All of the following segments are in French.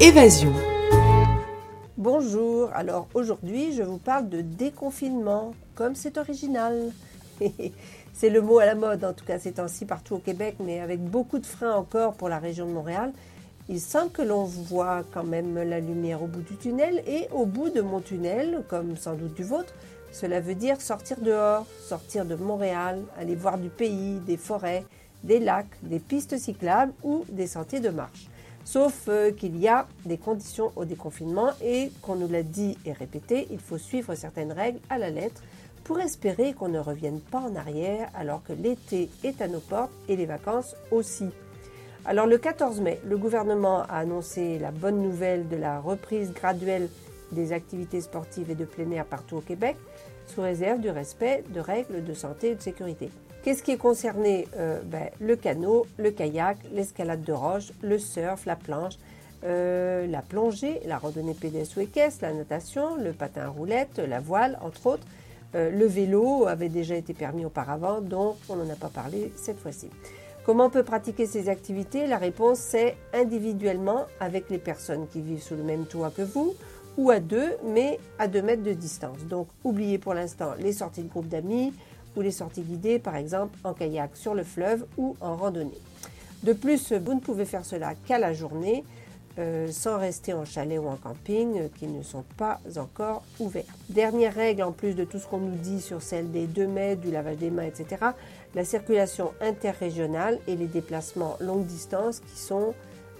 Évasion. Bonjour, alors aujourd'hui je vous parle de déconfinement, comme c'est original. c'est le mot à la mode en tout cas ces temps-ci partout au Québec, mais avec beaucoup de freins encore pour la région de Montréal. Il semble que l'on voit quand même la lumière au bout du tunnel et au bout de mon tunnel, comme sans doute du vôtre, cela veut dire sortir dehors, sortir de Montréal, aller voir du pays, des forêts, des lacs, des pistes cyclables ou des sentiers de marche. Sauf euh, qu'il y a des conditions au déconfinement et qu'on nous l'a dit et répété, il faut suivre certaines règles à la lettre pour espérer qu'on ne revienne pas en arrière alors que l'été est à nos portes et les vacances aussi. Alors le 14 mai, le gouvernement a annoncé la bonne nouvelle de la reprise graduelle des activités sportives et de plein air partout au Québec, sous réserve du respect de règles de santé et de sécurité. Qu'est-ce qui est concerné euh, ben, Le canot, le kayak, l'escalade de roche, le surf, la planche, euh, la plongée, la randonnée pédestre ou équestre, la natation, le patin à roulette, la voile, entre autres. Euh, le vélo avait déjà été permis auparavant, donc on n'en a pas parlé cette fois-ci. Comment on peut pratiquer ces activités? La réponse c'est individuellement avec les personnes qui vivent sous le même toit que vous ou à deux, mais à deux mètres de distance. Donc oubliez pour l'instant les sorties de groupe d'amis, ou les sorties guidées, par exemple en kayak sur le fleuve ou en randonnée. De plus, vous ne pouvez faire cela qu'à la journée, euh, sans rester en chalet ou en camping euh, qui ne sont pas encore ouverts. Dernière règle, en plus de tout ce qu'on nous dit sur celle des 2 mètres, du lavage des mains, etc., la circulation interrégionale et les déplacements longue distance qui sont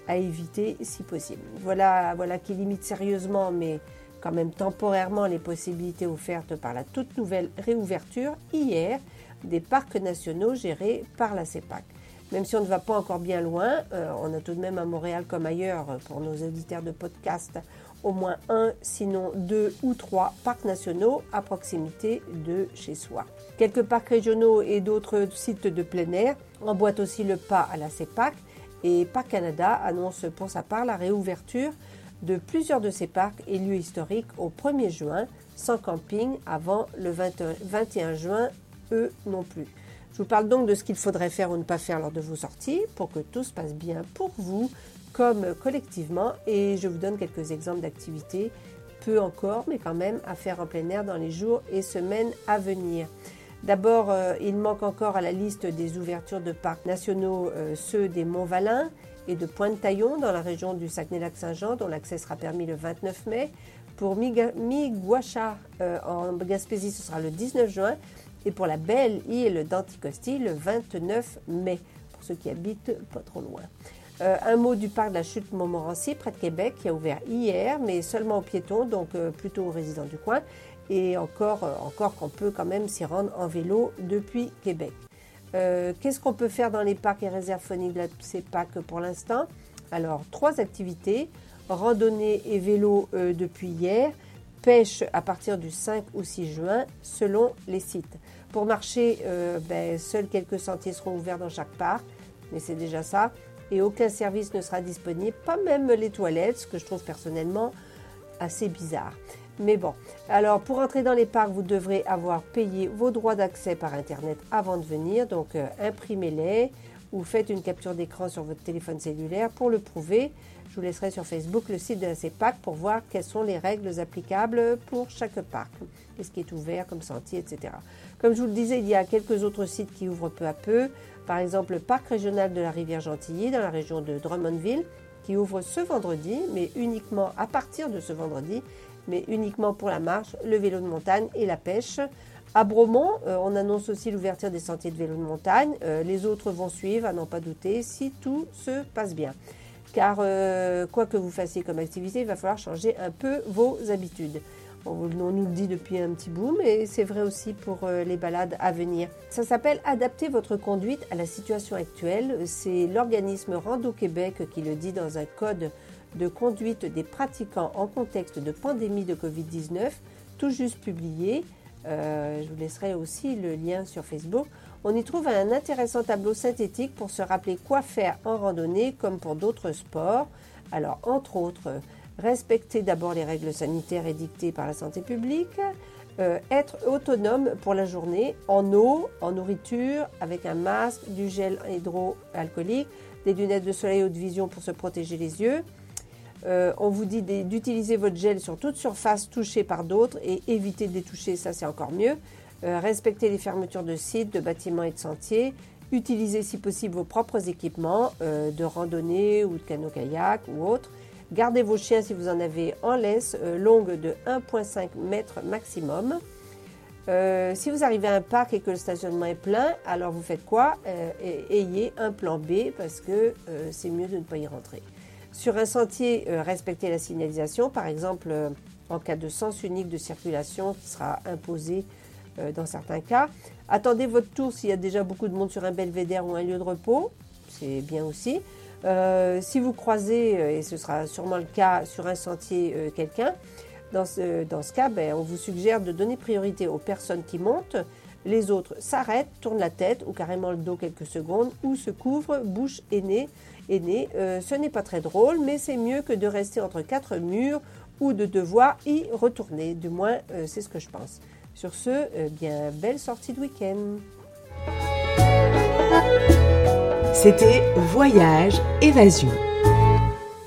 à éviter si possible. Voilà, voilà qui limite sérieusement, mais quand même temporairement les possibilités offertes par la toute nouvelle réouverture hier des parcs nationaux gérés par la CEPAC. Même si on ne va pas encore bien loin, euh, on a tout de même à Montréal comme ailleurs pour nos auditeurs de podcast au moins un, sinon deux ou trois parcs nationaux à proximité de chez soi. Quelques parcs régionaux et d'autres sites de plein air emboîtent aussi le pas à la CEPAC et Parc Canada annonce pour sa part la réouverture de plusieurs de ces parcs et lieux historiques au 1er juin, sans camping avant le 21 juin, eux non plus. Je vous parle donc de ce qu'il faudrait faire ou ne pas faire lors de vos sorties pour que tout se passe bien pour vous comme collectivement et je vous donne quelques exemples d'activités, peu encore, mais quand même à faire en plein air dans les jours et semaines à venir. D'abord, euh, il manque encore à la liste des ouvertures de parcs nationaux euh, ceux des Monts-Valin et de Pointe-Taillon dans la région du Saguenay-Lac-Saint-Jean, dont l'accès sera permis le 29 mai. Pour Miguacha euh, en Gaspésie, ce sera le 19 juin. Et pour la belle île d'Anticosti, le 29 mai, pour ceux qui habitent pas trop loin. Euh, un mot du parc de la chute Montmorency, près de Québec, qui a ouvert hier, mais seulement aux piétons, donc euh, plutôt aux résidents du coin. Et encore, encore qu'on peut quand même s'y rendre en vélo depuis Québec. Euh, qu'est-ce qu'on peut faire dans les parcs et réserves phoniques de la CEPAC pour l'instant Alors, trois activités randonnée et vélo euh, depuis hier, pêche à partir du 5 ou 6 juin selon les sites. Pour marcher, euh, ben, seuls quelques sentiers seront ouverts dans chaque parc, mais c'est déjà ça. Et aucun service ne sera disponible, pas même les toilettes, ce que je trouve personnellement assez bizarre. Mais bon, alors pour entrer dans les parcs, vous devrez avoir payé vos droits d'accès par Internet avant de venir. Donc euh, imprimez-les ou faites une capture d'écran sur votre téléphone cellulaire pour le prouver. Je vous laisserai sur Facebook le site de la CEPAC pour voir quelles sont les règles applicables pour chaque parc, ce qui est ouvert comme sentier, etc. Comme je vous le disais, il y a quelques autres sites qui ouvrent peu à peu. Par exemple, le parc régional de la rivière Gentilly dans la région de Drummondville qui ouvre ce vendredi, mais uniquement à partir de ce vendredi, mais uniquement pour la marche, le vélo de montagne et la pêche. À Bromont, euh, on annonce aussi l'ouverture des sentiers de vélo de montagne. Euh, les autres vont suivre, à n'en pas douter, si tout se passe bien. Car euh, quoi que vous fassiez comme activité, il va falloir changer un peu vos habitudes. On, nous le dit depuis un petit bout, mais c'est vrai aussi pour les balades à venir. Ça s'appelle Adapter votre conduite à la situation actuelle. C'est l'organisme Rando Québec qui le dit dans un code de conduite des pratiquants en contexte de pandémie de Covid-19, tout juste publié. Euh, je vous laisserai aussi le lien sur Facebook. On y trouve un intéressant tableau synthétique pour se rappeler quoi faire en randonnée comme pour d'autres sports. Alors, entre autres, respecter d'abord les règles sanitaires édictées par la santé publique, euh, être autonome pour la journée en eau, en nourriture, avec un masque, du gel hydroalcoolique, des lunettes de soleil haute vision pour se protéger les yeux, on vous dit d'utiliser votre gel sur toute surface touchée par d'autres et éviter de les toucher, ça c'est encore mieux. respectez les fermetures de sites, de bâtiments et de sentiers. Utilisez si possible vos propres équipements de randonnée ou de canot-kayak ou autre. Gardez vos chiens si vous en avez en laisse, longue de 1,5 m maximum. Euh, si vous arrivez à un parc et que le stationnement est plein, alors vous faites quoi? Euh, Ayez un plan B parce que euh, c'est mieux de ne pas y rentrer. Sur un sentier, respectez la signalisation, par exemple en cas de sens unique de circulation qui sera imposé dans certains cas. Attendez votre tour s'il y a déjà beaucoup de monde sur un belvédère ou un lieu de repos, c'est bien aussi. si vous croisez, et ce sera sûrement le cas sur un sentier, quelqu'un, dans ce, dans cas, ben, on vous suggère de donner priorité aux personnes qui montent. Les autres s'arrêtent, tournent la tête ou carrément le dos quelques secondes ou se couvrent bouche et nez. Et nez. Euh, ce n'est pas très drôle, mais c'est mieux que de rester entre quatre murs ou de devoir y retourner. Du moins, euh, c'est ce que je pense. Sur ce, euh, bien belle sortie de week-end. C'était Voyage Évasion.